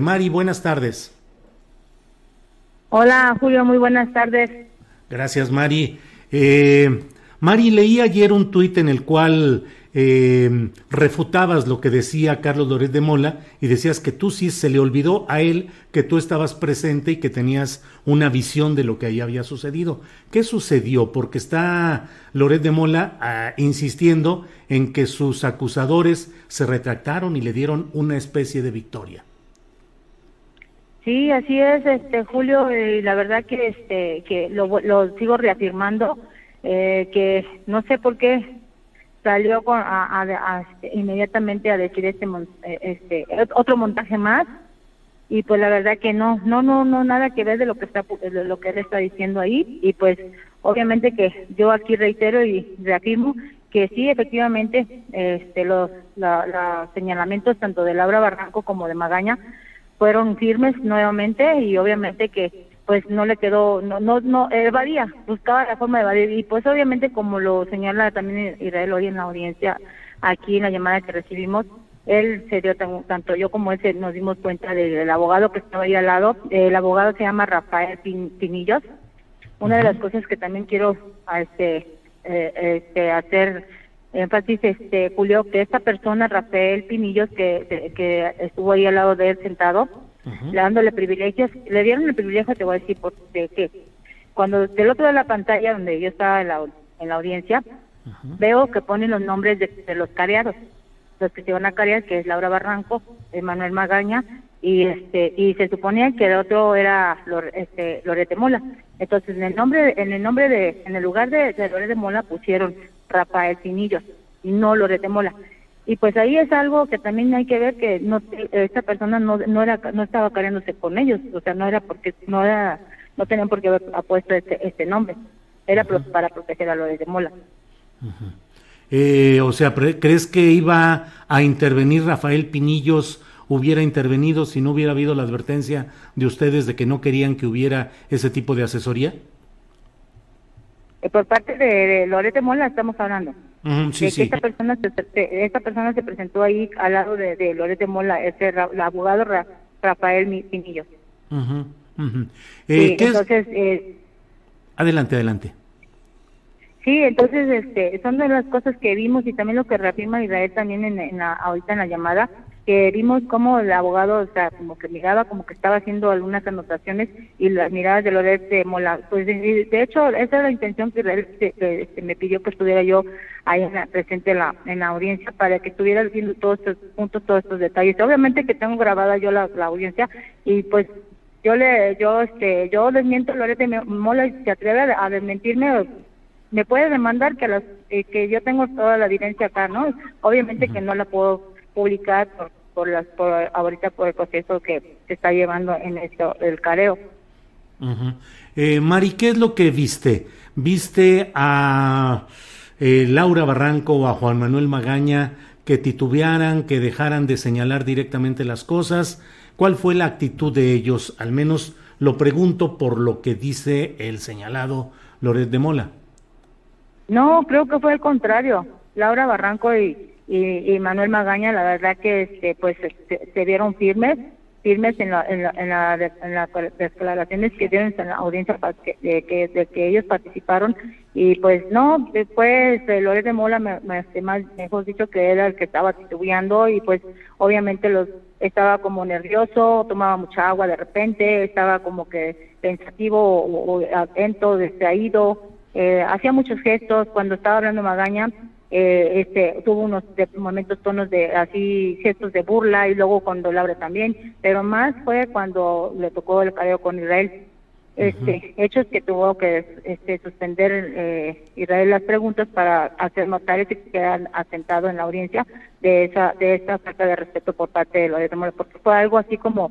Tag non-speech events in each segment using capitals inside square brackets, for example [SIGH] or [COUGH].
Mari, buenas tardes. Hola, Julio, muy buenas tardes. Gracias, Mari. Eh, Mari, leí ayer un tuit en el cual eh, refutabas lo que decía Carlos Loret de Mola y decías que tú sí se le olvidó a él que tú estabas presente y que tenías una visión de lo que ahí había sucedido. ¿Qué sucedió? Porque está Loret de Mola ah, insistiendo en que sus acusadores se retractaron y le dieron una especie de victoria. Sí, así es, este Julio, y la verdad que este que lo, lo sigo reafirmando eh, que no sé por qué salió con, a, este, inmediatamente a decir este eh, este otro montaje más y pues la verdad que no no no no nada que ver de lo que está lo que él está diciendo ahí y pues obviamente que yo aquí reitero y reafirmo que sí efectivamente este los los señalamientos tanto de Laura Barranco como de Magaña fueron firmes nuevamente y obviamente que pues no le quedó, no, no, no, evadía, buscaba la forma de evadir. Y pues obviamente como lo señala también Israel hoy en la audiencia, aquí en la llamada que recibimos, él se dio, tanto yo como él se, nos dimos cuenta del, abogado que estaba ahí al lado, el abogado se llama Rafael Pinillos, una de las cosas que también quiero este, eh, este hacer énfasis, este, Julio, que esta persona, Rafael Pinillos, que, que estuvo ahí al lado de él sentado, dándole privilegios, le dieron el privilegio, te voy a decir, por, de que cuando del otro de la pantalla, donde yo estaba en la, en la audiencia, veo que ponen los nombres de, los careados, los que se van a carear, que es Laura Barranco, Manuel Magaña, y este y se suponía que el otro era este, Lorete Mola. Entonces, en el nombre en el nombre de en el lugar de, de Lorete Mola pusieron Rafael Pinillos y no Lorete Mola. Y pues ahí es algo que también hay que ver que no esta persona no no era no estaba careándose con ellos, o sea, no era porque no era no tenían por qué haber puesto este este nombre. Era para proteger a Lorete Mola. eh, o sea, ¿crees que iba a intervenir Rafael Pinillos? hubiera intervenido si no hubiera habido la advertencia de ustedes de que no querían que hubiera ese tipo de asesoría? Eh, por parte de, Lorete Mola estamos hablando. sí, sí. esta persona se, esta persona se presentó ahí al lado de, de Lorete Mola, ese el abogado Rafael Pinillo. Eh, entonces, eh, adelante, adelante. Sí, entonces este, son de las cosas que vimos y también lo que reafirma Israel también en, en la, ahorita en la llamada, que vimos como el abogado, o sea, como que miraba, como que estaba haciendo algunas anotaciones y las miradas de Loret Mola. Pues de, hecho, esa es la intención que, él me pidió que estuviera yo ahí en la, presente en la, en la audiencia para que estuviera viendo todos estos puntos, todos estos detalles. Obviamente que tengo grabada yo la, audiencia y pues yo le, yo, este, yo desmiento a Loret Mola y se atreve a desmentirme me puede demandar que las eh, que yo tengo toda la evidencia acá, ¿no? Obviamente que no la puedo publicar por, por las por ahorita por el proceso que se está llevando en esto el careo. eh, Mari, ¿qué es lo que viste? ¿Viste a eh, Laura Barranco o a Juan Manuel Magaña que titubearan, que dejaran de señalar directamente las cosas? ¿Cuál fue la actitud de ellos? Al menos lo pregunto por lo que dice el señalado Loret de Mola. No, creo que fue el contrario. Laura Barranco y, y, Manuel Magaña, la verdad que este, pues se, vieron firmes, firmes en, la, en, la, en, la, las declaraciones que dieron en la audiencia de que, de que ellos participaron. Y pues no, después eh, Lórez de Mola, me, me, más mejor dicho que era el que estaba titubeando y pues obviamente los estaba como nervioso, tomaba mucha agua de repente, estaba como que pensativo o, atento, distraído, eh, hacía muchos gestos, cuando estaba hablando Magaña, eh, este, tuvo unos momentos tonos de así gestos de burla y luego cuando Laura también, pero más fue cuando le tocó el careo con Israel. Este, hechos que tuvo que este, suspender eh, Israel las preguntas para hacer notar ese que quedan asentado en la audiencia de esa de esta falta de respeto por parte de los demócratas, porque fue algo así como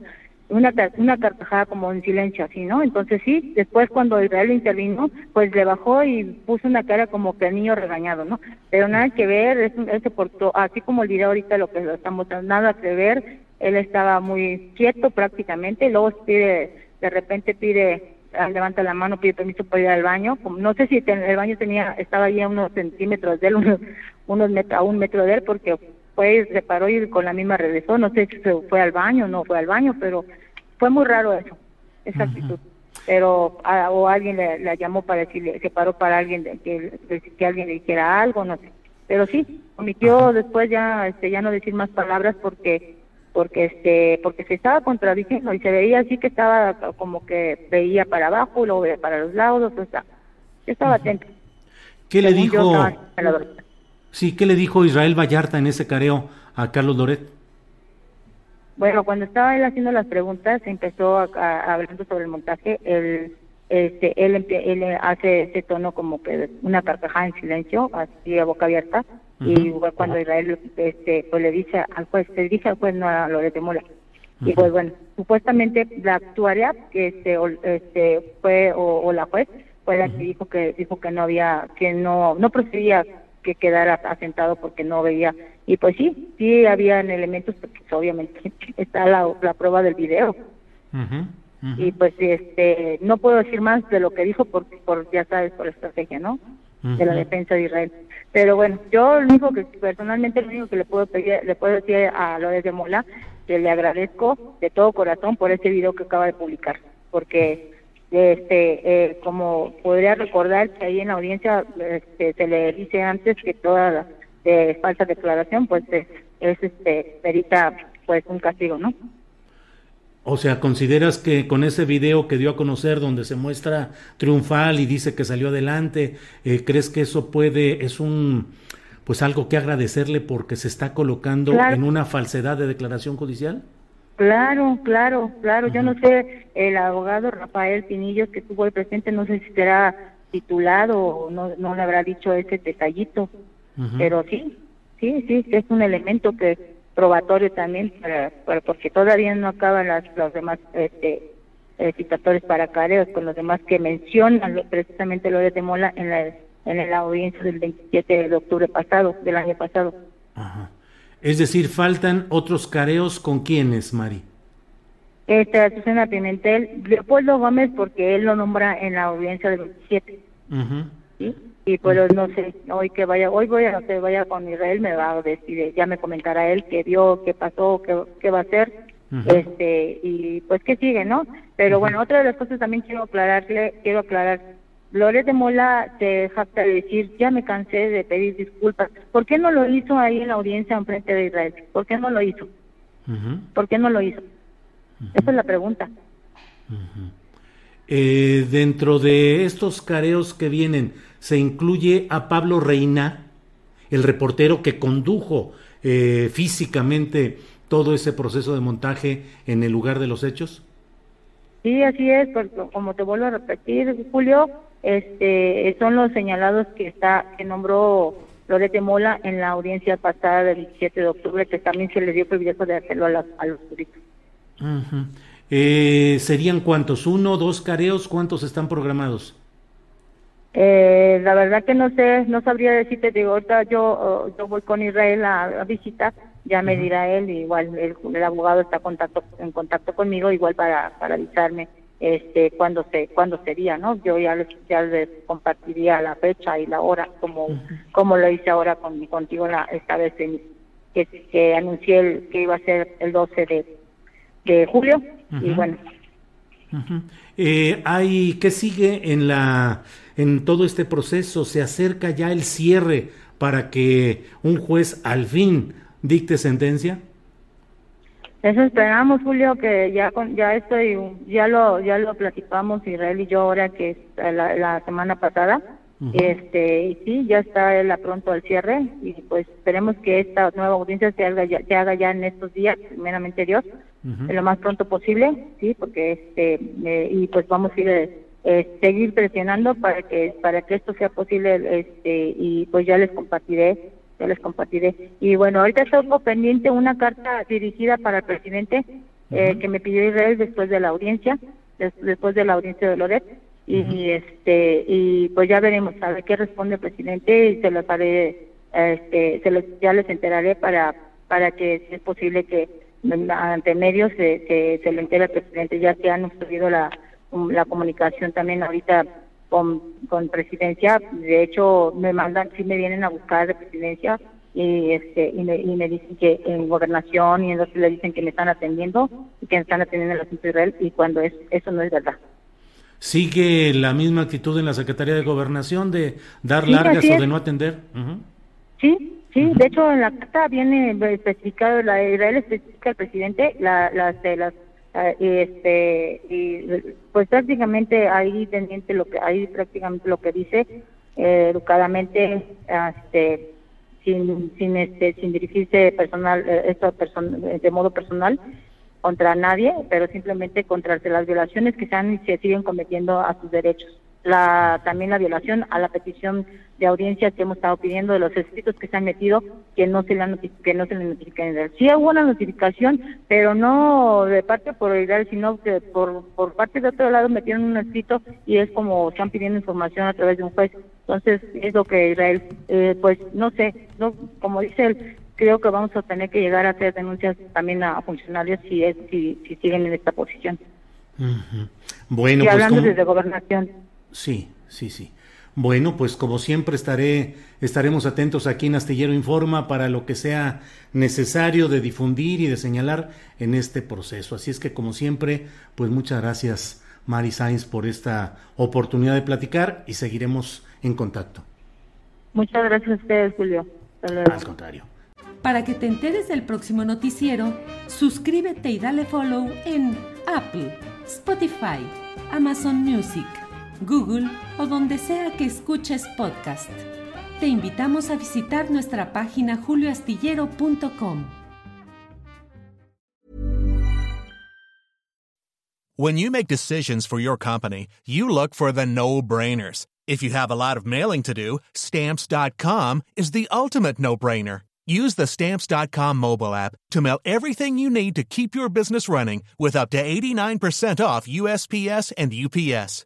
una una carcajada como en silencio así, ¿no? Entonces sí, después cuando Israel intervino, pues le bajó y puso una cara como que niño regañado, ¿no? Pero nada que ver, él se portó, así como el video ahorita lo que lo estamos nada que ver, él estaba muy quieto prácticamente, luego pide de repente pide, ah, levanta la mano, pide permiso para ir al baño. No sé si el baño tenía, estaba ahí a unos centímetros de él, [LAUGHS] unos, unos a un metro de él, porque fue, se paró y con la misma regresó. No sé si se fue al baño o no fue al baño, pero fue muy raro eso, esa actitud. Pero, o alguien le, la llamó para decirle, se paró para alguien, de, que, que alguien le dijera algo, no sé. Pero sí, omitió después ya, este, ya no decir más palabras porque porque este porque se estaba contradiciendo y se veía así que estaba como que veía para abajo luego para los lados o sea estaba atento qué le dijo sí qué le dijo Israel Vallarta en ese careo a Carlos Loret bueno cuando estaba él haciendo las preguntas empezó a, hablando sobre el montaje él este él, él hace ese tono como que una carcajada en silencio así a boca abierta. Y cuando Israel este, pues le dice al juez, se dice al juez no a lo de Mola. Y pues bueno, supuestamente la actuaria que este, este fue o, la juez fue la que dijo que dijo que no había que no no procedía que quedara asentado porque no veía. Y pues sí sí habían elementos porque obviamente [LAUGHS] está la, la prueba del video. Y pues este no puedo decir más de lo que dijo por, por ya sabes por la estrategia no de la defensa de Israel. Pero bueno, yo lo único que personalmente lo único que le puedo pedir, le puedo decir a López de Mola que le agradezco de todo corazón por este video que acaba de publicar, porque este eh, como podría recordar que ahí en la audiencia este, se le dice antes que toda de falsa declaración pues es, es este perita pues un castigo, ¿no? O sea, ¿consideras que con ese video que dio a conocer donde se muestra triunfal y dice que salió adelante, eh, crees que eso puede, es un, pues algo que agradecerle porque se está colocando en una falsedad de declaración judicial? Claro, claro, claro. Yo no sé, el abogado Rafael Pinillos que tuvo el presente, no sé si será titulado o no, no le habrá dicho ese detallito, pero sí, sí, sí, es un elemento que probatorio también, para, porque todavía no acaban las, los demás este, eh, citatorios para careos con los demás que mencionan precisamente lo de Mola en la, en la audiencia del 27 de octubre pasado, del año pasado. Ajá. Es decir, faltan otros careos con quiénes, Mari. Este, Susana Pimentel, Leopoldo Gómez, porque él lo nombra en la audiencia del 27. ¿sí? y pues no sé, hoy que vaya, hoy voy a que vaya con Israel, me va a decir, ya me comentará él qué vio, qué pasó, qué, qué va a hacer, este, y pues qué sigue, ¿no? Pero bueno, otra de las cosas también quiero aclararle, quiero aclarar, Lores de Mola se jacta de decir, ya me cansé de pedir disculpas. ¿Por qué no lo hizo ahí en la audiencia en frente de Israel? ¿Por qué no lo hizo? ¿Por qué no lo hizo? Esa es la pregunta. Eh, dentro de estos careos que vienen, se incluye a Pablo Reina, el reportero que condujo eh, físicamente todo ese proceso de montaje en el lugar de los hechos? Sí, así es, porque como te vuelvo a repetir, Julio, este, son los señalados que está que nombró Lorete Mola en la audiencia pasada del 17 de octubre, que también se le dio privilegio de hacerlo a, a los turistas. Eh, ¿Serían cuántos? ¿Uno, dos careos? ¿Cuántos están programados? Eh, la verdad que no sé, no sabría decirte, digo, ahorita yo, oh, yo voy con Israel a, visitar, ya me dirá él, igual el, abogado está contacto, en contacto conmigo, igual para, para avisarme este cuándo se cuándo sería no yo ya les, ya les compartiría la fecha y la hora como como lo hice ahora con contigo la, esta vez en, que, que anuncié el, que iba a ser el 12 de, de julio y bueno. Eh, hay qué sigue en la en todo este proceso se acerca ya el cierre para que un juez al fin dicte sentencia eso esperamos, Julio, que ya con, ya estoy, ya lo ya lo platicamos Israel y yo ahora que es la, semana pasada. Este, y sí, ya está la pronto al cierre y pues esperemos que esta nueva audiencia se haga ya, se haga ya en estos días, primeramente Dios, lo más pronto posible, sí, porque este eh, y pues vamos a ir eh, seguir presionando para que para que esto sea posible, este y pues ya les compartiré les compartiré. Y bueno, ahorita tengo pendiente una carta dirigida para el presidente eh, que me pidió Israel después de la audiencia, después de la audiencia de Loret. Y, este y pues ya veremos a ver qué responde el presidente y se lo haré, este, se ya les enteraré para para que si es posible que ante medios se, se, se lo entere al presidente, ya que han subido la, la comunicación también ahorita con, con presidencia. De hecho, me mandan, sí me vienen a buscar de presidencia y este y me, y me dicen que en gobernación y en otros le dicen que me están atendiendo y que me están atendiendo en la asunto Israel y cuando es eso no es verdad. ¿Sigue la misma actitud en la Secretaría de Gobernación de dar largas o de no atender? Sí, sí, de hecho en la carta viene especificado, la Israel especifica al presidente la, las, de las Ah, este y pues prácticamente ahí pendiente lo que ahí prácticamente lo que dice eh, educadamente este sin sin este sin dirigirse personal eh, esto de modo personal contra nadie pero simplemente contra las violaciones que se han se siguen cometiendo a sus derechos la también la violación a la petición de audiencia que hemos estado pidiendo de los escritos que se han metido que no se le que no se le notifiquen sí hubo una notificación pero no de parte por Israel sino que por por parte de otro lado metieron un escrito y es como están pidiendo información a través de un juez. Entonces es lo que Israel eh, pues no sé no como dice él creo que vamos a tener que llegar a hacer denuncias también a, funcionarios si es si, si siguen en esta posición. Bueno y pues hablando desde gobernación Sí, sí, sí. Bueno, pues como siempre estaré, estaremos atentos aquí en Astillero Informa para lo que sea necesario de difundir y de señalar en este proceso. Así es que como siempre, pues muchas gracias Mari Sainz por esta oportunidad de platicar y seguiremos en contacto. Muchas gracias a ustedes, Julio. Al contrario. Para que te enteres del próximo noticiero, suscríbete y dale follow en Apple, Spotify, Amazon Music Google o donde sea que escuches podcast. Te invitamos a visitar nuestra página julioastillero.com. When you make decisions for your company, you look for the no-brainers. If you have a lot of mailing to do, stamps.com is the ultimate no-brainer. Use the stamps.com mobile app to mail everything you need to keep your business running with up to 89% off USPS and UPS.